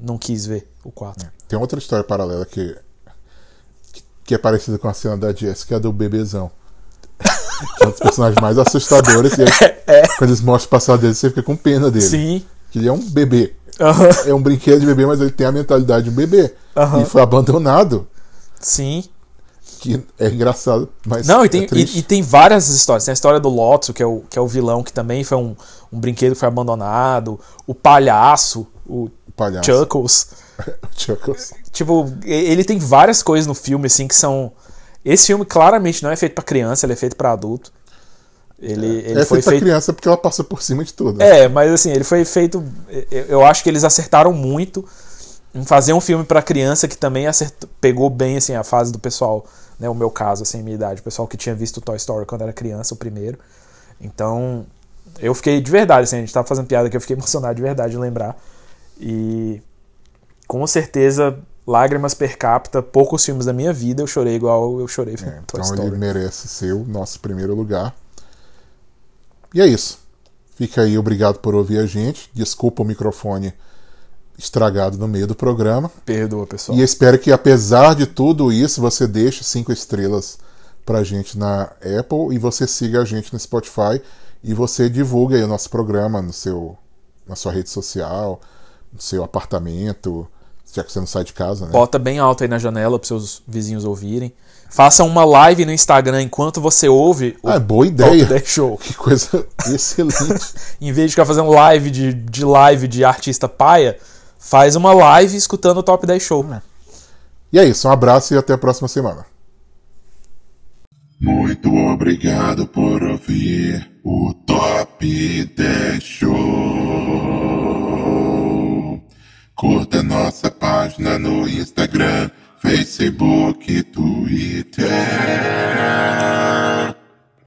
não quis ver o 4. Tem outra história paralela que, que é parecida com a cena da Jessica, que é a do bebezão. Que é um dos personagens mais assustadores. E aí, quando eles mostram o passado dele, você fica com pena dele. É. Sim. Que ele é um bebê. Aham. É um brinquedo de bebê, mas ele tem a mentalidade de um bebê. Aham. E foi abandonado. Sim. Que é engraçado, mas. Não, e tem, é e, e tem várias histórias. Tem a história do Lotso, que é o, que é o vilão, que também foi um, um brinquedo que foi abandonado. O palhaço, o O palhaço. Chuckles. Chuckles. Tipo, ele tem várias coisas no filme, assim, que são. Esse filme claramente não é feito pra criança, ele é feito pra adulto. Ele, ele é foi feito criança porque ela passa por cima de tudo. né? É, mas assim, ele foi feito. eu- acho que eles acertaram muito em fazer um filme pra criança que também acertou, pegou bem assim a fase do pessoal, né, o meu caso, assim, minha idade, o pessoal que tinha visto Toy Story quando era criança, o primeiro. Então, eu fiquei de verdade, assim, a gente tava fazendo piada que eu fiquei emocionado de verdade de lembrar. E com certeza, lágrimas per capita, poucos filmes da minha vida eu chorei igual eu chorei É, então Story. ele merece ser o nosso primeiro lugar. E é isso. Fica aí, obrigado por ouvir a gente. Desculpa o microfone estragado no meio do programa. Perdoa, pessoal. E espero que, apesar de tudo isso, você deixe cinco estrelas pra gente na Apple e você siga a gente no Spotify e você divulgue aí o nosso programa no seu, na sua rede social, no seu apartamento, já que você não sai de casa, né? Bota bem alto aí na janela para seus vizinhos ouvirem. Faça uma live no Instagram enquanto você ouve o Ah, boa Top ideia. 10 Show. Que coisa excelente. Em vez de ficar fazendo live de, de live de artista paia, faz uma live escutando o Top 10 Show. E é isso, um abraço e até a próxima semana. Muito obrigado por ouvir o Top 10 Show. Curta nossa página no Instagram, Facebook, Twitter.